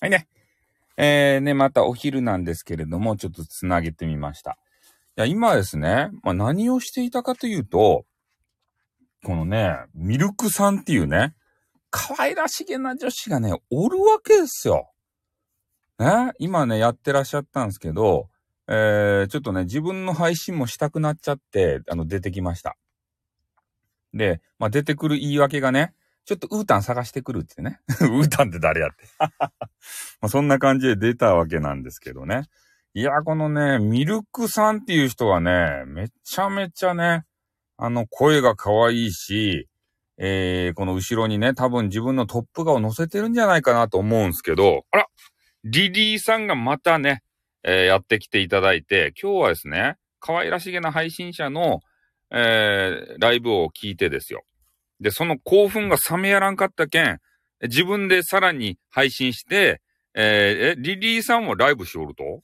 はいね。えー、ね、またお昼なんですけれども、ちょっとつなげてみました。いや、今ですね、まあ、何をしていたかというと、このね、ミルクさんっていうね、可愛らしげな女子がね、おるわけですよ。ね、今ね、やってらっしゃったんですけど、えー、ちょっとね、自分の配信もしたくなっちゃって、あの、出てきました。で、まあ、出てくる言い訳がね、ちょっとウータン探してくるってね。ウータンって誰やって まあそんな感じで出たわけなんですけどね。いや、このね、ミルクさんっていう人はね、めちゃめちゃね、あの、声が可愛いし、えー、この後ろにね、多分自分のトップ画を載せてるんじゃないかなと思うんですけど、あらリリーさんがまたね、えー、やってきていただいて、今日はですね、可愛らしげな配信者の、えー、ライブを聞いてですよ。で、その興奮が冷めやらんかったけん、自分でさらに配信して、えー、え、リリーさんもライブしおると？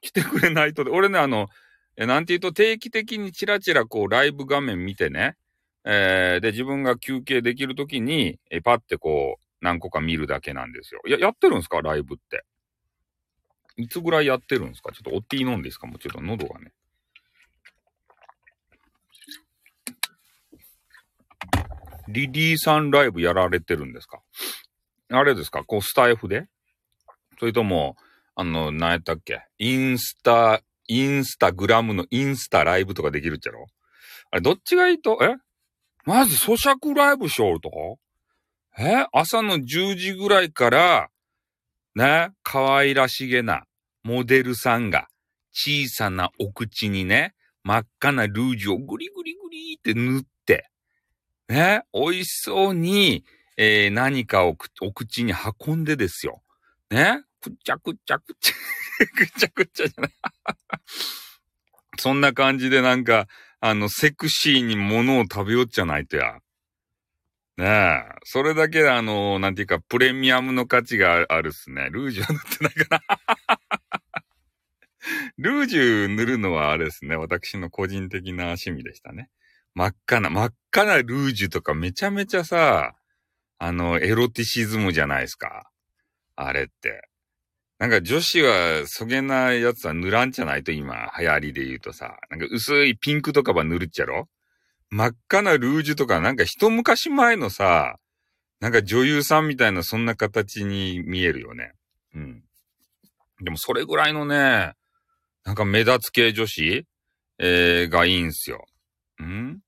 来てくれないと、俺ね、あの、え、なんて言うと定期的にチラチラこうライブ画面見てね、えー、で、自分が休憩できるときに、え、パってこう、何個か見るだけなんですよ。や、やってるんすか？ライブって。いつぐらいやってるんですか？ちょっとおっていい飲んですか？もちょっと喉がね。リリーさんライブやられてるんですか？あれですか？こうスタイフで？それとも、あの、何やったっけ？インスタ、インスタグラムのインスタライブとかできるっちゃろ？あれ、どっちがいいと、え？まず咀嚼ライブしょるとえ？朝の10時ぐらいから、ね、可愛らしげなモデルさんが小さなお口にね、真っ赤なルージュをグリグリグリって塗って、ね、美味しそうに、えー、何かをお口に運んでですよ。ね、くっちゃくっちゃくっちゃ、くっちゃくっちゃじゃない。そんな感じでなんか、あの、セクシーに物を食べよっちゃないとや。ねえ。それだけであの、なんていうか、プレミアムの価値があるっすね。ルージュは塗ってないかな。ルージュ塗るのはあれですね。私の個人的な趣味でしたね。真っ赤な、真っ赤なルージュとかめちゃめちゃさ、あの、エロティシズムじゃないですか。あれって。なんか女子はそげなやつは塗らんじゃないと今流行りで言うとさ。なんか薄いピンクとかは塗るっちゃろ真っ赤なルージュとかなんか一昔前のさ、なんか女優さんみたいなそんな形に見えるよね。うん。でもそれぐらいのね、なんか目立つ系女子、えー、がいいんすよ。ん？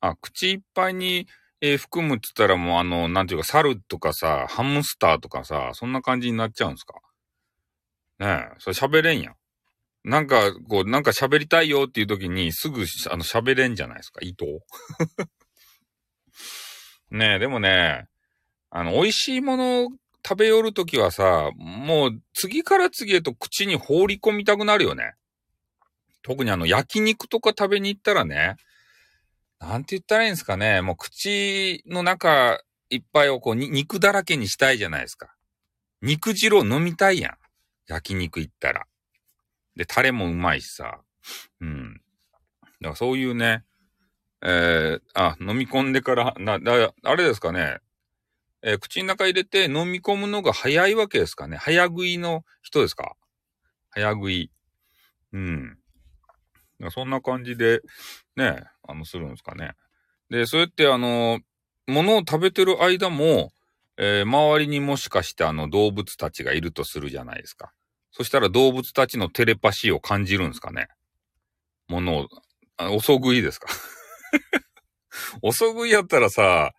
あ、口いっぱいに、えー、含むって言ったらもうあの、なんていうか、猿とかさ、ハムスターとかさ、そんな感じになっちゃうんすか？ねえ、それ喋れんやん。なんか、こう、なんか喋りたいよっていう時に、すぐ、あの、喋れんじゃないですか、糸 ねえ、でもね、あの、美味しいもの食べよるときはさ、もう次から次へと口に放り込みたくなるよね。特にあの焼肉とか食べに行ったらね、なんて言ったらいいんですかね、もう口の中いっぱいをこう肉だらけにしたいじゃないですか。肉汁を飲みたいやん。焼肉行ったら。で、タレもうまいしさ。うん。だからそういうね、えー、あ、飲み込んでから、な、だ、あれですかね。えー、口の中入れて飲み込むのが早いわけですかね。早食いの人ですか早食い。うん。そんな感じで、ね、あの、するんですかね。で、そうやってあの、物を食べてる間も、えー、周りにもしかしてあの動物たちがいるとするじゃないですか。そしたら動物たちのテレパシーを感じるんですかね。物を、あおそ食いですか おそ食いやったらさ、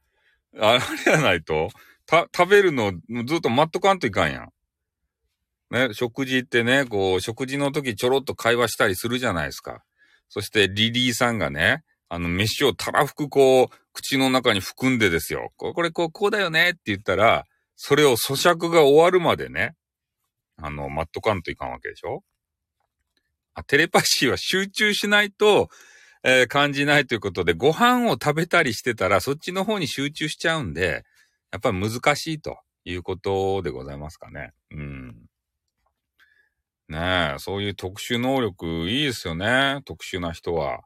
あれやないと、た、食べるのずっと待っとかんといかんやん。ね、食事ってね、こう、食事の時ちょろっと会話したりするじゃないですか。そしてリリーさんがね、あの、飯をたらふくこう、口の中に含んでですよ。これ、こう、こうだよねって言ったら、それを咀嚼が終わるまでね、あの、待っとかんといかんわけでしょあテレパシーは集中しないと、えー、感じないということで、ご飯を食べたりしてたら、そっちの方に集中しちゃうんで、やっぱり難しいということでございますかね。うん。ねえ、そういう特殊能力いいですよね。特殊な人は。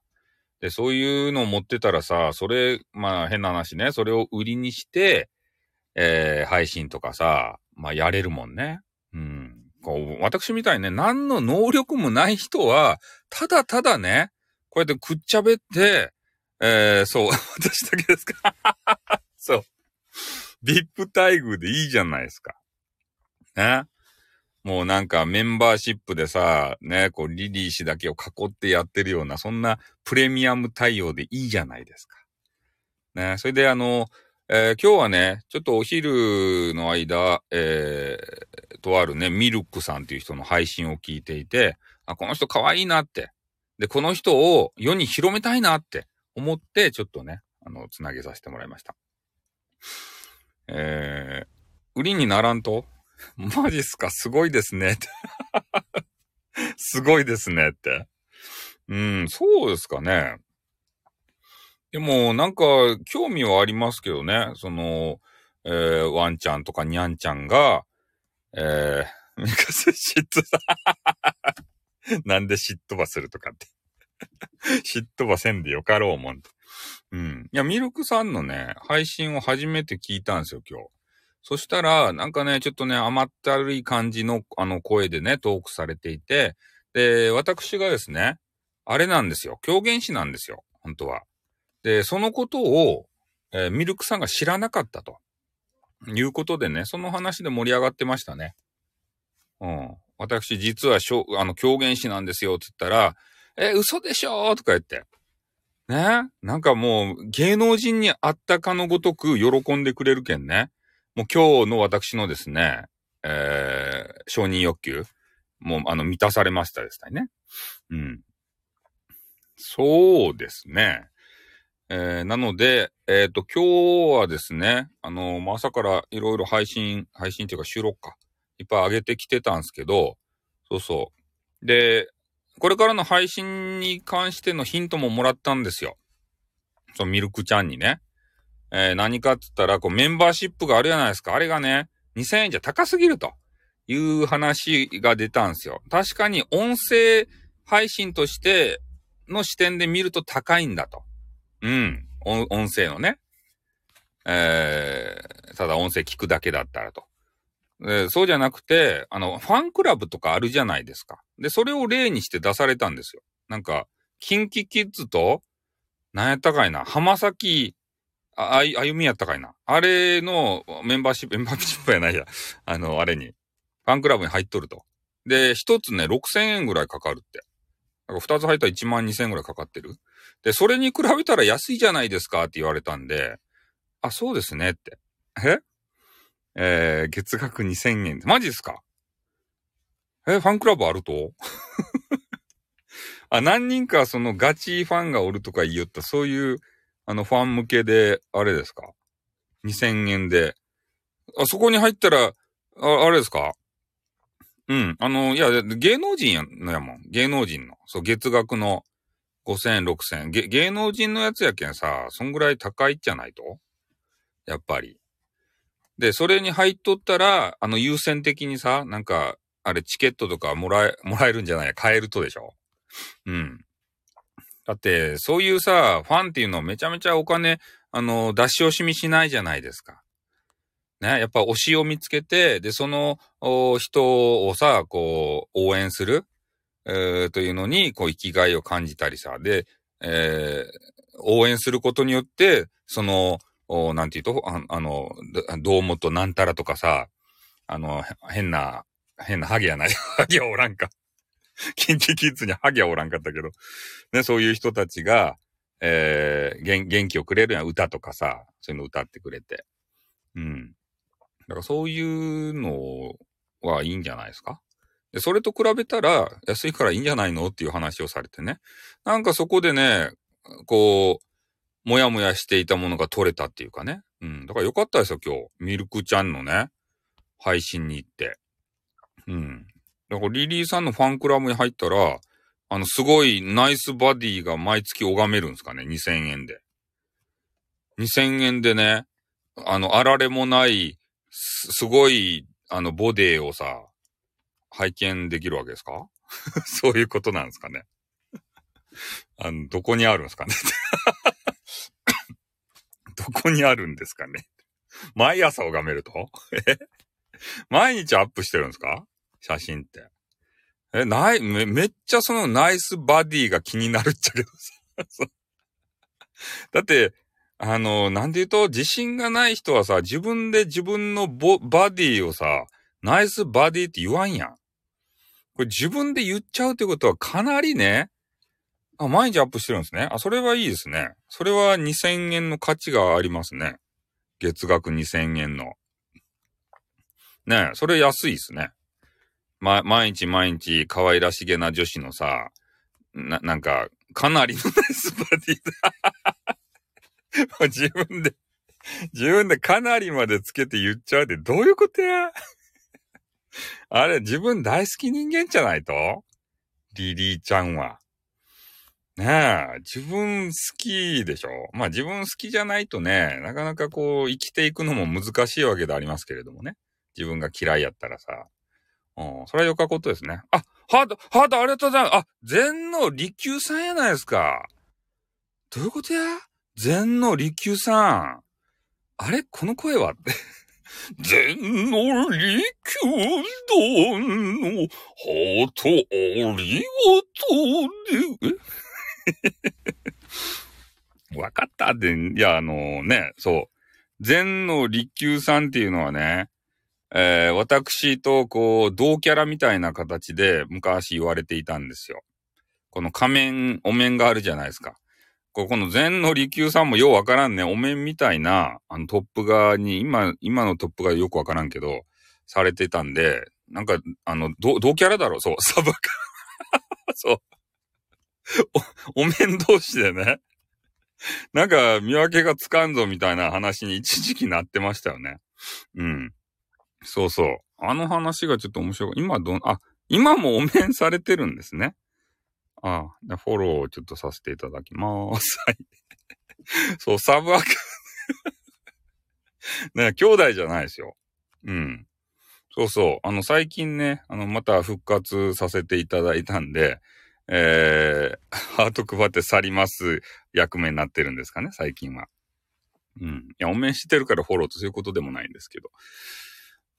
で、そういうのを持ってたらさ、それ、まあ変な話ね、それを売りにして、えー、配信とかさ、まあ、やれるもんね。うん。こう、私みたいにね、何の能力もない人は、ただただね、こうやってくっちゃべって、えー、そう、私だけですかそう。VIP 待遇でいいじゃないですか。ね。もうなんかメンバーシップでさ、ね、こうリリー氏だけを囲ってやってるような、そんなプレミアム対応でいいじゃないですか。ね、それであの、えー、今日はね、ちょっとお昼の間、えー、とあるね、ミルクさんっていう人の配信を聞いていて、あ、この人可愛いなって。で、この人を世に広めたいなって思って、ちょっとね、あの、つなげさせてもらいました。えー、売りにならんと？マジっすか？すごいですね。すごいですねって。うん、そうですかね。でも、なんか、興味はありますけどね。その、えー、ワンちゃんとかニャンちゃんが、えー、ミカス嫉妬さ、なんで嫉妬ばするとかって。嫉妬ばせんでよかろうもん。うん。いや、ミルクさんのね、配信を初めて聞いたんですよ、今日。そしたら、なんかね、ちょっとね、甘ったるい感じの、あの、声でね、トークされていて、で、私がですね、あれなんですよ。狂言師なんですよ。本当は。で、そのことを、えー、ミルクさんが知らなかったと。いうことでね、その話で盛り上がってましたね。うん。私、実はしょ、あの、狂言師なんですよ、って言ったら、え、嘘でしょとか言って。ね？なんかもう、芸能人に会ったかのごとく喜んでくれるけんね。もう今日の私のですね、えー、承認欲求、もうあの、満たされましたですね。うん。そうですね。えー、なので、えっ、ー、と、今日はですね、あの、ま、朝からいろいろ配信、配信っていうか収録か、いっぱい上げてきてたんですけど、そうそう。で、これからの配信に関してのヒントももらったんですよ。そのミルクちゃんにね。えー、何かって言ったら、こうメンバーシップがあるじゃないですか。あれがね、2000円じゃ高すぎるという話が出たんですよ。確かに音声配信としての視点で見ると高いんだと。うん。音声のね。えー、ただ音声聞くだけだったらと。えそうじゃなくて、あの、ファンクラブとかあるじゃないですか。で、それを例にして出されたんですよ。なんか、キンキキッズと、なんやったかいな、浜崎あ、あゆみやったかいな。あれのメンバーシップ、メンバーシップやないや。あの、あれに。ファンクラブに入っとると。で、一つね、6000円ぐらいかかるって。だから二つ入ったら1万2000円ぐらいかかってる。で、それに比べたら安いじゃないですかって言われたんで、あ、そうですねって。え？えー、月額2000円。マジっすか？え、ファンクラブあると？あ、何人かそのガチファンがおるとか言いよった、そういうあの、ファン向けで、あれですか ?2000 円で。あそこに入ったら、あ、あれですか？うん。あの、いや、芸能人やのやもん。芸能人の。そう、月額の5000、6000円。芸能人のやつやけんさ、そんぐらい高いじゃないと？やっぱり。で、それに入っとったら、あの、優先的にさ、なんか、あれ、チケットとかもらえ、もらえるんじゃない？買えるとでしょ？うん。だって、そういうさ、ファンっていうのめちゃめちゃお金、あの、出し惜しみしないじゃないですか。ね、やっぱ推しを見つけて、で、その人をさ、こう、応援する、えー、というのに、こう、生きがいを感じたりさ、で、えー、応援することによって、その、おなんていうと、ああの、うもとなんたらとかさ、あの、変な、変なハゲやない。ハゲおらんか。キンキキッズにハゲはおらんかったけど、ね、そういう人たちが、えー、元元気をくれるような歌とかさ、そういうの歌ってくれて。うん。だからそういうのはいいんじゃないですか？で、それと比べたら安いからいいんじゃないの？っていう話をされてね。なんかそこでね、こう、もやもやしていたものが取れたっていうかね。うん。だからよかったですよ、今日。ミルクちゃんのね、配信に行って。うん。だからリリーさんのファンクラブに入ったら、あの、すごいナイスバディが毎月拝めるんですかね ?2000 円で。2000円でね、あの、あられもない、す、すごい、あの、ボディをさ、拝見できるわけですか？そういうことなんですかね。あの、どこにあるんですかね？どこにあるんですかね？毎朝拝めると？え？毎日アップしてるんですか？写真って。え、ない、め、めっちゃそのナイスバディが気になるっちゃけどさ。だって、あの、なんで言うと、自信がない人はさ、自分で自分のボ、バディをさ、ナイスバディって言わんやん。これ自分で言っちゃうってことはかなりね、あ、毎日アップしてるんですね。あ、それはいいですね。それは2000円の価値がありますね。月額2000円の。ね、それ安いですね。ま、毎日毎日可愛らしげな女子のさ、な、なんか、かなりのナイスバディだ。もう自分で、自分でかなりまでつけて言っちゃうってどういうことや？あれ、自分大好き人間じゃないと？リリーちゃんは。ねえ、自分好きでしょ？まあ自分好きじゃないとね、なかなかこう生きていくのも難しいわけでありますけれどもね。自分が嫌いやったらさ。うん、それはよかことですね。あ、ハート、ハートありがとうございます。あ、禅の利休さんやないですか。どういうことや？禅の利休さん。あれ？この声は？禅の利休団のハートありがとうで、え？わかったって、いや、あのね、そう。禅の利休さんっていうのはね、えー、私とこう、同キャラみたいな形で昔言われていたんですよ。この仮面、お面があるじゃないですか。ここの禅の利休さんもようわからんね、お面みたいな、あのトップ側に、今、今のトップがよくわからんけど、されてたんで、なんか、あの、同キャラだろそう、サブカ。そう。お、お面同士でね。なんか、見分けがつかんぞみたいな話に一時期なってましたよね。うん。そうそう。あの話がちょっと面白い。今どん、あ、今もお面されてるんですね。ああ、フォローをちょっとさせていただきます。はい。そう、サブアカ ね、兄弟じゃないですよ。うん。そうそう。あの、最近ね、あの、また復活させていただいたんで、えー、ハート配って去ります役目になってるんですかね、最近は。うん。いや、お面してるからフォローとそういうことでもないんですけど。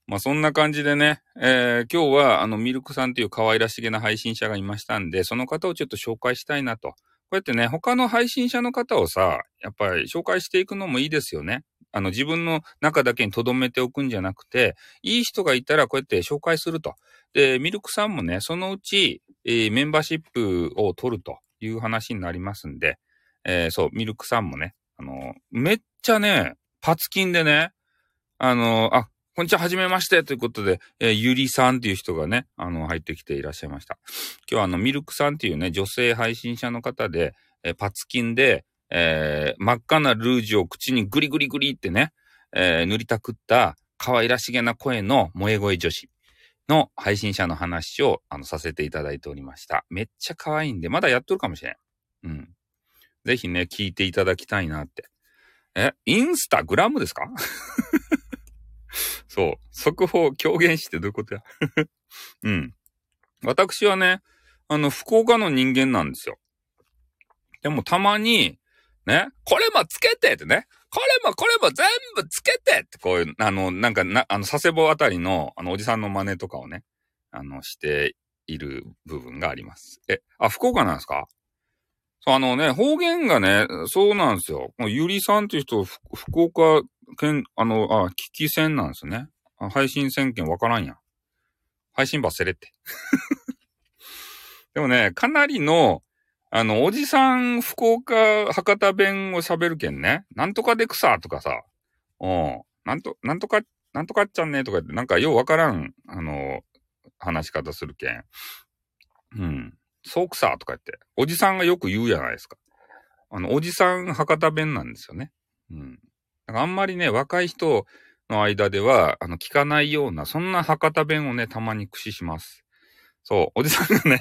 まあそんな感じでね、えー、今日はあのミルクさんという可愛らしげな配信者がいましたんで、その方をちょっと紹介したいなと。こうやってね、他の配信者の方をさ、やっぱり紹介していくのもいいですよね。あの自分の中だけに留めておくんじゃなくて、いい人がいたらこうやって紹介すると。で、ミルクさんもね、そのうち、えー、メンバーシップを取るという話になりますんで、えー、そう、ミルクさんもね、あの、めっちゃね、パツキンでね、あの、あ、こんにちは、はじめまして。ということで、えー、ゆりさんっていう人がね、あの、入ってきていらっしゃいました。今日はあの、ミルクさんっていうね、女性配信者の方で、えー、パツキンで、えー、真っ赤なルージュを口にグリグリグリってね、えー、塗りたくった可愛らしげな声の萌え声女子の配信者の話を、あの、させていただいておりました。めっちゃ可愛いんで、まだやっとるかもしれん。うん。ぜひね、聞いていただきたいなって。え、インスタグラムですか？そう。速報、狂言師ってどういうことや？うん。私はね、あの、福岡の人間なんですよ。でもたまに、ね、これもつけてってね、これもこれも全部つけてって、こういう、あの、なんかな、あの、佐世保あたりの、あの、おじさんの真似とかをね、あの、している部分があります。え、あ、福岡なんですか、あのね、方言がね、そうなんですよ。ゆりさんっていう人、福岡県、あの、あ、聞き戦なんですね。配信戦権わからんやん。配信バせれって。でもね、かなりの、あの、おじさん、福岡、博多弁を喋るけんね。なんとかでくさとかさ。うん。なんと、なんとか、なんとかっちゃんねとか言って、なんかようわからん、あの、話し方するけん。うん。そうくさとか言って。おじさんがよく言うじゃないですか。あの、おじさん博多弁なんですよね。うん。あんまりね、若い人の間では、あの、聞かないような、そんな博多弁をね、たまに駆使します。そう、おじさんがね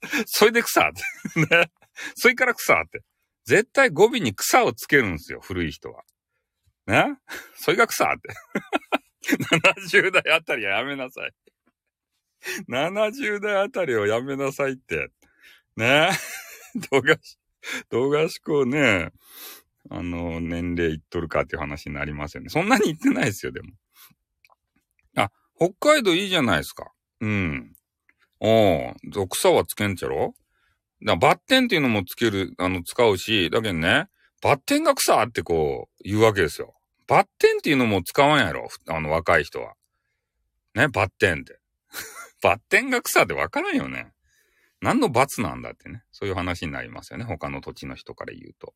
それで草って。ね。それから草って。絶対語尾に草をつけるんですよ、古い人は。ねそれが草って。70代あたりはやめなさい。70代あたりをやめなさいって。ねえ 動画し、動画しこうね、あの、年齢いっとるかっていう話になりますよね。そんなに言ってないですよ、でも。あ、北海道いいじゃないですか。うん。おう、草はつけんちゃろ？だバッテンっていうのもつける、あの、使うし、だけどね、バッテンが草ってこう、言うわけですよ。バッテンっていうのも使わんやろあの、若い人は。ね、バッテンって。バッテンが草ってわからんよね。何の罰なんだってね。そういう話になりますよね。他の土地の人から言うと。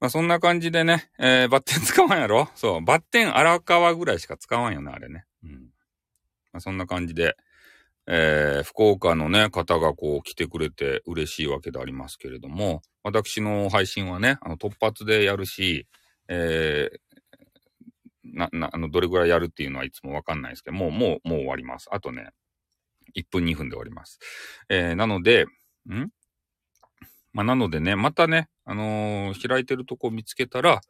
まあそんな感じでね、えー、バッテン使わんやろ？そう。バッテン荒川ぐらいしか使わんよね、あれね。うん。まあそんな感じで、えー、福岡のね、方がこう来てくれて嬉しいわけでありますけれども、私の配信はね、あの突発でやるし、えー、な、な、あの、どれぐらいやるっていうのはいつもわかんないですけど、もう、もう、もう終わります。あとね、1分2分で終わります。えー、なので、ん？まあ、なのでね、またね、あのー、開いてるとこ見つけたら、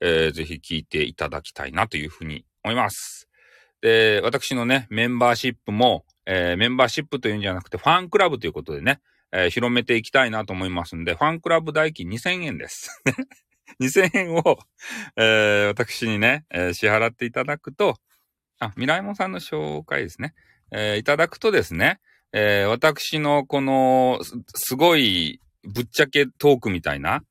えー、ぜひ聞いていただきたいなというふうに思います。で、私のね、メンバーシップも、えー、メンバーシップというんじゃなくて、ファンクラブということでね、えー、広めていきたいなと思いますんで、ファンクラブ代金2000円です。2000円を、えー、私にね、えー、支払っていただくと、あ、ミライモさんの紹介ですね。えー、いただくとですね、えー、私のこの、すごい、ぶっちゃけトークみたいな、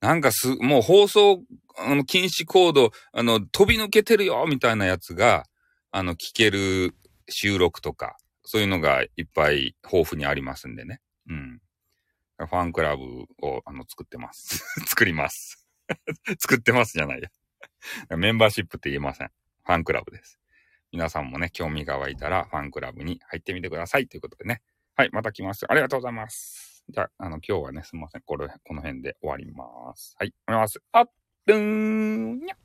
なんかす、もう放送、あの、禁止コード、あの、飛び抜けてるよみたいなやつが、あの、聞ける収録とか、そういうのがいっぱい豊富にありますんでね。うん。ファンクラブを、あの、作ってます。作ります。作ってますじゃないや。メンバーシップって言えません。ファンクラブです。皆さんもね、興味が湧いたらファンクラブに入ってみてください。ということでね。はい、また来ます。ありがとうございます。じゃあ、あの、今日はね、すみません。これ、この辺で終わります。はい、お願います。あっ、どーんにゃっ